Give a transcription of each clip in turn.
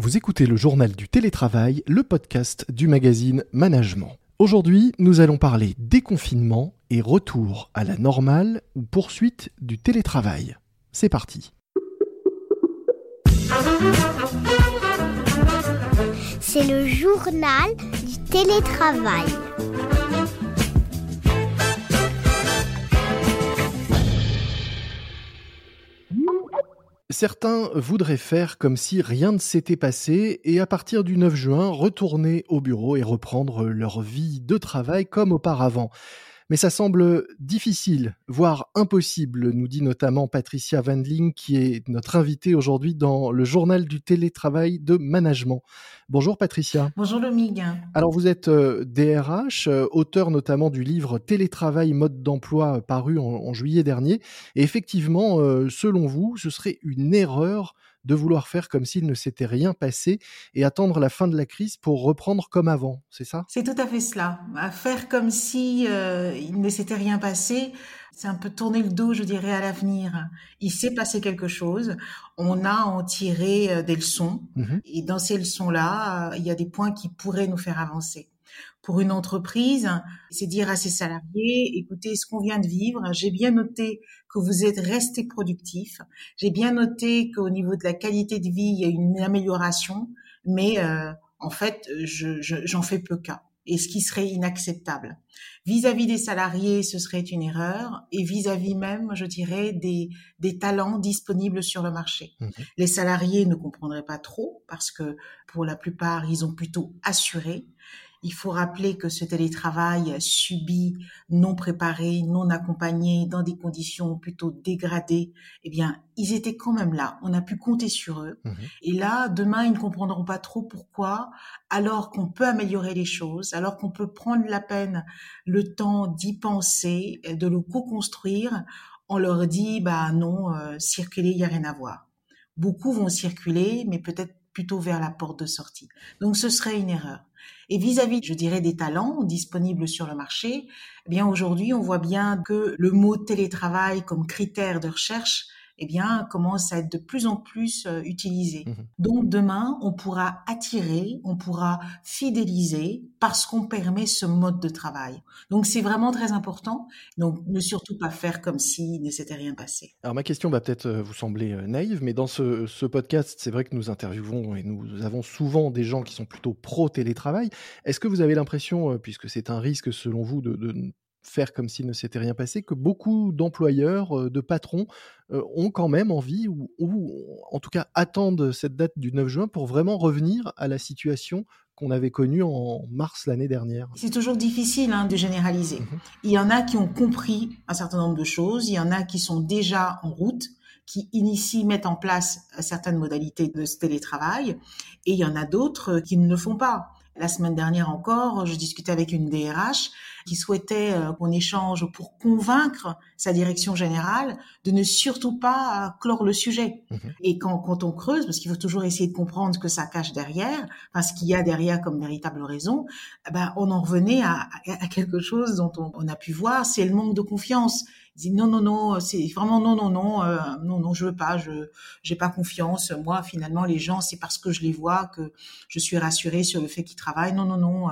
Vous écoutez le journal du télétravail, le podcast du magazine Management. Aujourd'hui, nous allons parler déconfinement et retour à la normale ou poursuite du télétravail. C'est parti. C'est le journal du télétravail. Certains voudraient faire comme si rien ne s'était passé et à partir du 9 juin retourner au bureau et reprendre leur vie de travail comme auparavant. Mais ça semble difficile, voire impossible, nous dit notamment Patricia Wendling, qui est notre invitée aujourd'hui dans le journal du télétravail de management. Bonjour Patricia. Bonjour Lomig. Alors vous êtes DRH, euh, auteur notamment du livre Télétravail, mode d'emploi euh, paru en, juillet dernier. Et effectivement, euh, selon vous, ce serait une erreur de vouloir faire comme s'il ne s'était rien passé et attendre la fin de la crise pour reprendre comme avant, c'est ça? C'est tout à fait cela. faire comme si euh, il ne s'était rien passé, c'est un peu tourner le dos, je dirais, à l'avenir. Il s'est passé quelque chose, on a en tiré euh, des leçons, mmh et dans ces leçons-là, il y a des points qui pourraient nous faire avancer pour une entreprise, c'est dire à ses salariés, écoutez, ce qu'on vient de vivre, j'ai bien noté que vous êtes resté productif, j'ai bien noté qu'au niveau de la qualité de vie, il y a une amélioration, mais euh, en fait, j'en je, fais peu cas. Et ce qui serait inacceptable. Vis-à-vis des salariés, ce serait une erreur, et vis-à-vis même, je dirais, des, des talents disponibles sur le marché. Mmh Les salariés ne comprendraient pas trop, parce que pour la plupart, ils ont plutôt assuré. Il faut rappeler que ce télétravail subi, non préparé, non accompagné, dans des conditions plutôt dégradées, eh bien, ils étaient quand même là. On a pu compter sur eux. Mmh Et là, demain, ils ne comprendront pas trop pourquoi, alors qu'on peut améliorer les choses, alors qu'on peut prendre la peine, le temps d'y penser, de le co-construire, on leur dit, bah non, euh, circuler, il n'y a rien à voir. Beaucoup vont circuler, mais peut-être plutôt vers la porte de sortie. Donc ce serait une erreur. Et vis-à-vis, je dirais, des talents disponibles sur le marché, eh bien aujourd'hui, on voit bien que le mot télétravail comme critère de recherche eh bien, commence à être de plus en plus euh, utilisé. Mmh Donc demain, on pourra attirer, on pourra fidéliser parce qu'on permet ce mode de travail. Donc c'est vraiment très important. Donc ne surtout pas faire comme s'il ne s'était rien passé. Alors ma question va peut-être euh, vous sembler euh, naïve, mais dans ce, ce podcast, c'est vrai que nous interviewons et nous avons souvent des gens qui sont plutôt pro-télétravail. Est-ce que vous avez l'impression, puisque c'est un risque selon vous de, de faire comme s'il ne s'était rien passé, que beaucoup d'employeurs, de patrons ont quand même envie, ou, en tout cas attendent cette date du 9 juin pour vraiment revenir à la situation qu'on avait connue en mars l'année dernière. C'est toujours difficile hein, de généraliser. Mmh il y en a qui ont compris un certain nombre de choses, il y en a qui sont déjà en route, qui initient, mettent en place certaines modalités de ce télétravail, et il y en a d'autres qui ne le font pas. La semaine dernière encore, je discutais avec une DRH qui souhaitait euh, qu'on échange pour convaincre sa direction générale de ne surtout pas euh, clore le sujet. Mhm. Et quand, quand on creuse, parce qu'il faut toujours essayer de comprendre ce que ça cache derrière, enfin, ce qu'il y a derrière comme véritable raison, eh ben, on en revenait à, à quelque chose dont on, on a pu voir, c'est le manque de confiance. Il dit non non non c'est vraiment non non non euh, non non je veux pas je j'ai pas confiance moi finalement les gens c'est parce que je les vois que je suis rassurée sur le fait qu'ils travaillent non non non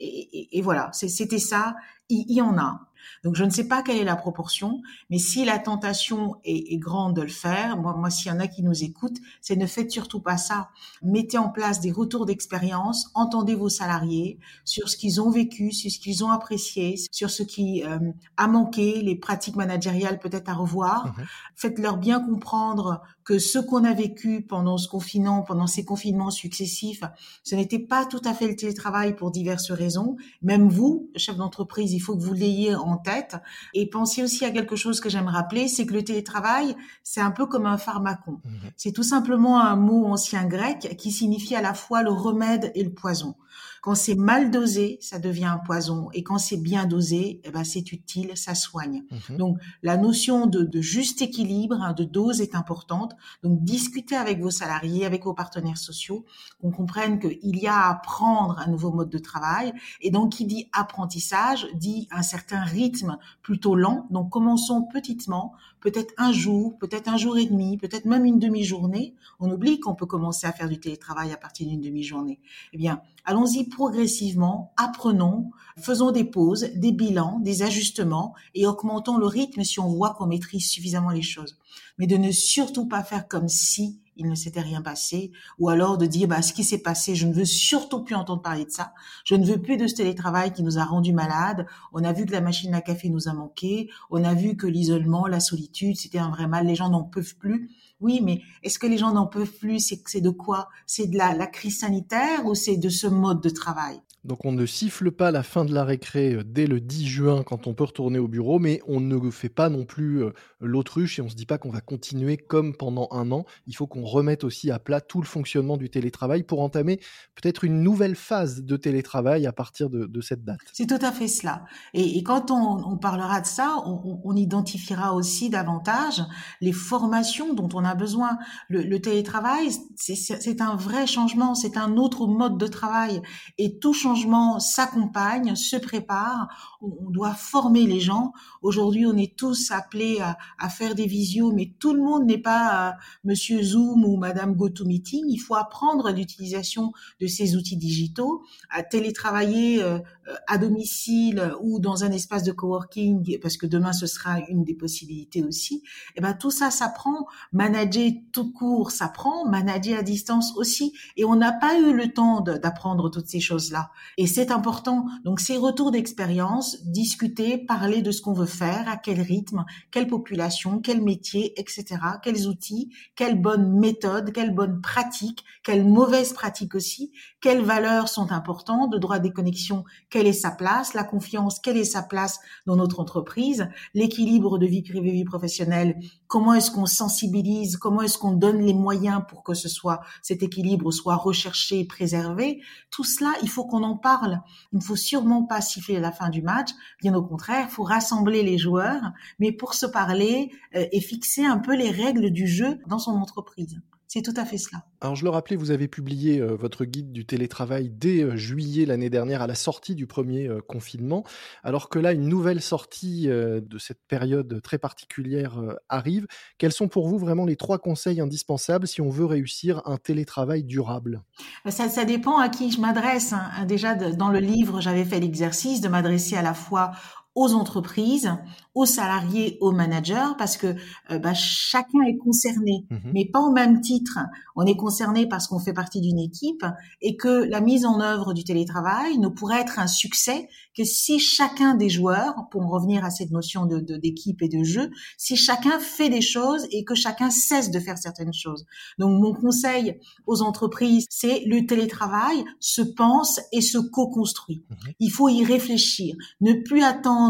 et, voilà, c'était ça. Il, y en a. Donc je ne sais pas quelle est la proportion, mais si la tentation est, grande de le faire, moi, moi s'il y en a qui nous écoutent, c'est ne faites surtout pas ça. Mettez en place des retours d'expérience, entendez vos salariés sur ce qu'ils ont vécu, sur ce qu'ils ont apprécié, sur ce qui euh, a manqué, les pratiques managériales peut-être à revoir. Mmh Faites-leur bien comprendre que ce qu'on a vécu pendant ce confinement, pendant ces confinements successifs, ce n'était pas tout à fait le télétravail pour diverses raisons. Même vous, chef d'entreprise, il faut que vous l'ayez en tête. Et pensez aussi à quelque chose que j'aime rappeler, c'est que le télétravail, c'est un peu comme un pharmacon. Mmh c'est tout simplement un mot ancien grec qui signifie à la fois le remède et le poison. Quand c'est mal dosé, ça devient un poison. Et quand c'est bien dosé, eh ben, c'est utile, ça soigne. Mhm. Donc, la notion de, juste équilibre, hein, de dose est importante. Donc, discutez avec vos salariés, avec vos partenaires sociaux, qu'on comprenne qu'il y a à apprendre un nouveau mode de travail. Et donc, qui dit apprentissage, dit un certain rythme plutôt lent. Donc, commençons petitement, peut-être un jour, peut-être un jour et demi, peut-être même une demi-journée. On oublie qu'on peut commencer à faire du télétravail à partir d'une demi-journée. Eh bien, allons-y progressivement, apprenons, faisons des pauses, des bilans, des ajustements et augmentons le rythme si on voit qu'on maîtrise suffisamment les choses. Mais de ne surtout pas faire comme si il ne s'était rien passé, ou alors de dire bah ce qui s'est passé, je ne veux surtout plus entendre parler de ça, je ne veux plus de ce télétravail qui nous a rendu malades, on a vu que la machine à café nous a manqué, on a vu que l'isolement, la solitude, c'était un vrai mal, les gens n'en peuvent plus. Oui, mais est-ce que les gens n'en peuvent plus? C'est de quoi? C'est de la crise sanitaire ou c'est de ce mode de travail? Donc on ne siffle pas la fin de la récré euh, dès le 10 juin quand on peut retourner au bureau, mais on ne fait pas non plus euh, l'autruche et on se dit pas qu'on va continuer comme pendant un an. Il faut qu'on remette aussi à plat tout le fonctionnement du télétravail pour entamer peut-être une nouvelle phase de télétravail à partir de, cette date. C'est tout à fait cela. Et, quand on, parlera de ça, on, identifiera aussi davantage les formations dont on a besoin. Le, télétravail, c'est un vrai changement, c'est un autre mode de travail et tout changement s'accompagne, se prépare. On, doit former les gens. Aujourd'hui, on est tous appelés à, faire des visios, mais tout le monde n'est pas euh, Monsieur Zoom ou Madame GoToMeeting. Il faut apprendre l'utilisation de ces outils digitaux, à télétravailler euh, à domicile ou dans un espace de coworking, parce que demain ce sera une des possibilités aussi. Et eh ben tout ça s'apprend. Manager tout court s'apprend, manager à distance aussi. Et on n'a pas eu le temps d'apprendre toutes ces choses-là. Et c'est important. Donc ces retours d'expérience, discuter, parler de ce qu'on veut faire, à quel rythme, quelle population, quel métier, etc. Quels outils, quelles bonnes méthodes, quelles bonnes pratiques, quelles mauvaises pratiques aussi, quelles valeurs sont importantes, de droit des connexions, quelle est sa place, la confiance, quelle est sa place dans notre entreprise, l'équilibre de vie privée, vie professionnelle, comment est-ce qu'on sensibilise, comment est-ce qu'on donne les moyens pour que ce soit, cet équilibre soit recherché, préservé. Tout cela, il faut qu'on en parle. Il ne faut sûrement pas siffler la fin du match. Bien au contraire, il faut rassembler les joueurs, mais pour se parler euh, et fixer un peu les règles du jeu dans son entreprise. C'est tout à fait cela. Alors je le rappelais, vous avez publié euh, votre guide du télétravail dès euh, juillet l'année dernière à la sortie du premier confinement, alors que là une nouvelle sortie de cette période très particulière arrive. Quels sont pour vous vraiment les trois conseils indispensables si on veut réussir un télétravail durable? Ça, ça, dépend à qui je m'adresse. Hein. Déjà dans le livre, j'avais fait l'exercice de m'adresser à la fois aux entreprises, aux salariés, aux managers, parce que euh, bah, chacun est concerné, mmh mais pas au même titre. On est concerné parce qu'on fait partie d'une équipe et que la mise en œuvre du télétravail ne pourrait être un succès que si chacun des joueurs, pour revenir à cette notion de d'équipe et de jeu, si chacun fait des choses et que chacun cesse de faire certaines choses. Donc mon conseil aux entreprises, c'est le télétravail se pense et se co-construit. Mmh Il faut y réfléchir, ne plus attendre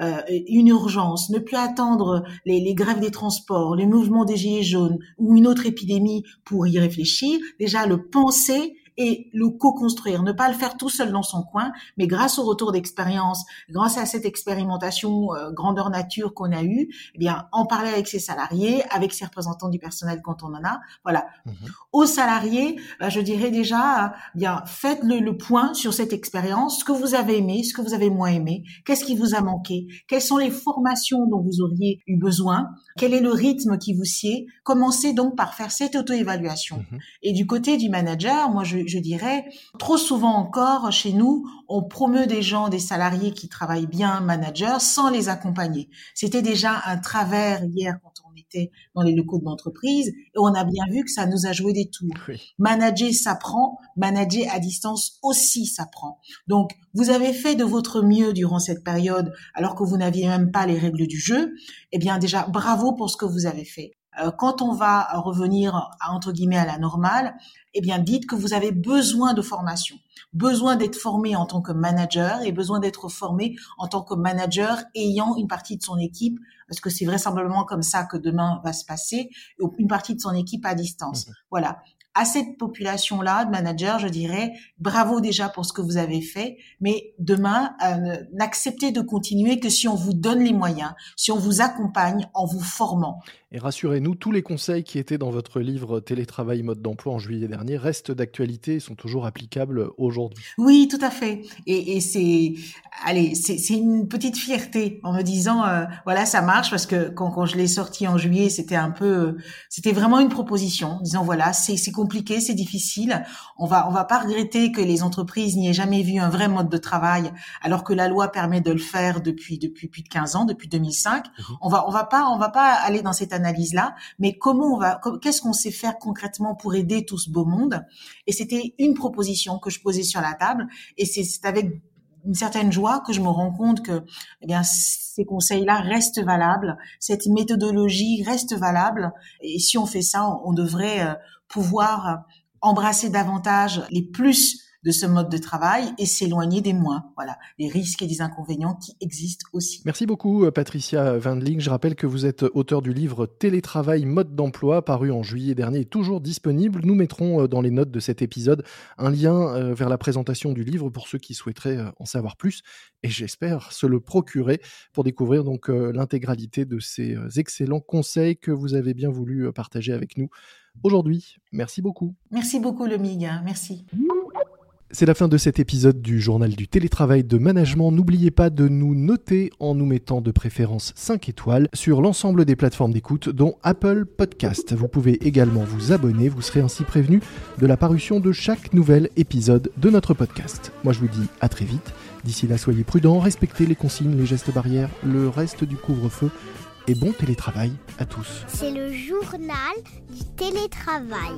euh, une urgence, ne plus attendre les, les grèves des transports, les mouvements des gilets jaunes ou une autre épidémie pour y réfléchir. Déjà le penser et le co-construire, ne pas le faire tout seul dans son coin, mais grâce au retour d'expérience, grâce à cette expérimentation euh, grandeur nature qu'on a eue, eh bien en parler avec ses salariés, avec ses représentants du personnel quand on en a. Voilà. Mmh Aux salariés, bah, je dirais déjà, eh bien faites le, le point sur cette expérience, ce que vous avez aimé, ce que vous avez moins aimé, qu'est-ce qui vous a manqué, quelles sont les formations dont vous auriez eu besoin, quel est le rythme qui vous sied. Commencez donc par faire cette auto-évaluation. Mmh et du côté du manager, moi je je dirais, trop souvent encore chez nous, on promeut des gens, des salariés qui travaillent bien, managers, sans les accompagner. C'était déjà un travers hier quand on était dans les locaux de l'entreprise et on a bien vu que ça nous a joué des tours. Manager s'apprend, manager à distance aussi s'apprend. Donc, vous avez fait de votre mieux durant cette période alors que vous n'aviez même pas les règles du jeu. Eh bien, déjà, bravo pour ce que vous avez fait. Euh, quand on va revenir entre guillemets à la normale, eh bien dites que vous avez besoin de formation, besoin d'être formé en tant que manager et besoin d'être formé en tant que manager ayant une partie de son équipe, parce que c'est vraisemblablement comme ça que demain va se passer, une partie de son équipe à distance. Mmh voilà à cette population-là de managers, je dirais bravo déjà pour ce que vous avez fait, mais demain, euh, n'acceptez de continuer que si on vous donne les moyens, si on vous accompagne en vous formant. Et rassurez-nous, tous les conseils qui étaient dans votre livre Télétravail mode d'emploi en juillet dernier restent d'actualité et sont toujours applicables aujourd'hui. Oui, tout à fait. Et, et c'est, allez, c'est une petite fierté en me disant, euh, voilà, ça marche parce que quand, quand je l'ai sorti en juillet, c'était un peu, c'était vraiment une proposition, en disant voilà, c'est compliqué, c'est difficile. On va, on va pas regretter que les entreprises n'y aient jamais vu un vrai mode de travail, alors que la loi permet de le faire depuis depuis plus de 15 ans, depuis 2005. Mhm. On va, on va pas, on va pas aller dans cette analyse-là, mais comment on va, qu'est-ce qu'on sait faire concrètement pour aider tout ce beau monde? Et c'était une proposition que je posais sur la table, et c'est avec une certaine joie que je me rends compte que eh bien ces conseils-là restent valables, cette méthodologie reste valable. Et si on fait ça, on devrait euh, pouvoir embrasser davantage les plus de ce mode de travail et s'éloigner des moins. Voilà, les risques et les inconvénients qui existent aussi. Merci beaucoup, euh, Patricia Wendling. Je rappelle que vous êtes auteur du livre Télétravail, mode d'emploi, paru en juillet dernier et toujours disponible. Nous mettrons euh, dans les notes de cet épisode un lien euh, vers la présentation du livre pour ceux qui souhaiteraient en savoir plus et j'espère se le procurer pour découvrir donc l'intégralité de ces excellents conseils que vous avez bien voulu partager avec nous aujourd'hui. Merci beaucoup. Merci beaucoup, le MIG. Merci. C'est la fin de cet épisode du journal du télétravail de management. N'oubliez pas de nous noter en nous mettant de préférence 5 étoiles sur l'ensemble des plateformes d'écoute dont Apple Podcast. Vous pouvez également vous abonner, vous serez ainsi prévenu de la parution de chaque nouvel épisode de notre podcast. Moi je vous dis à très vite. D'ici là, soyez prudents, respectez les consignes, les gestes barrières, le reste du couvre-feu et bon télétravail à tous. C'est le journal du télétravail.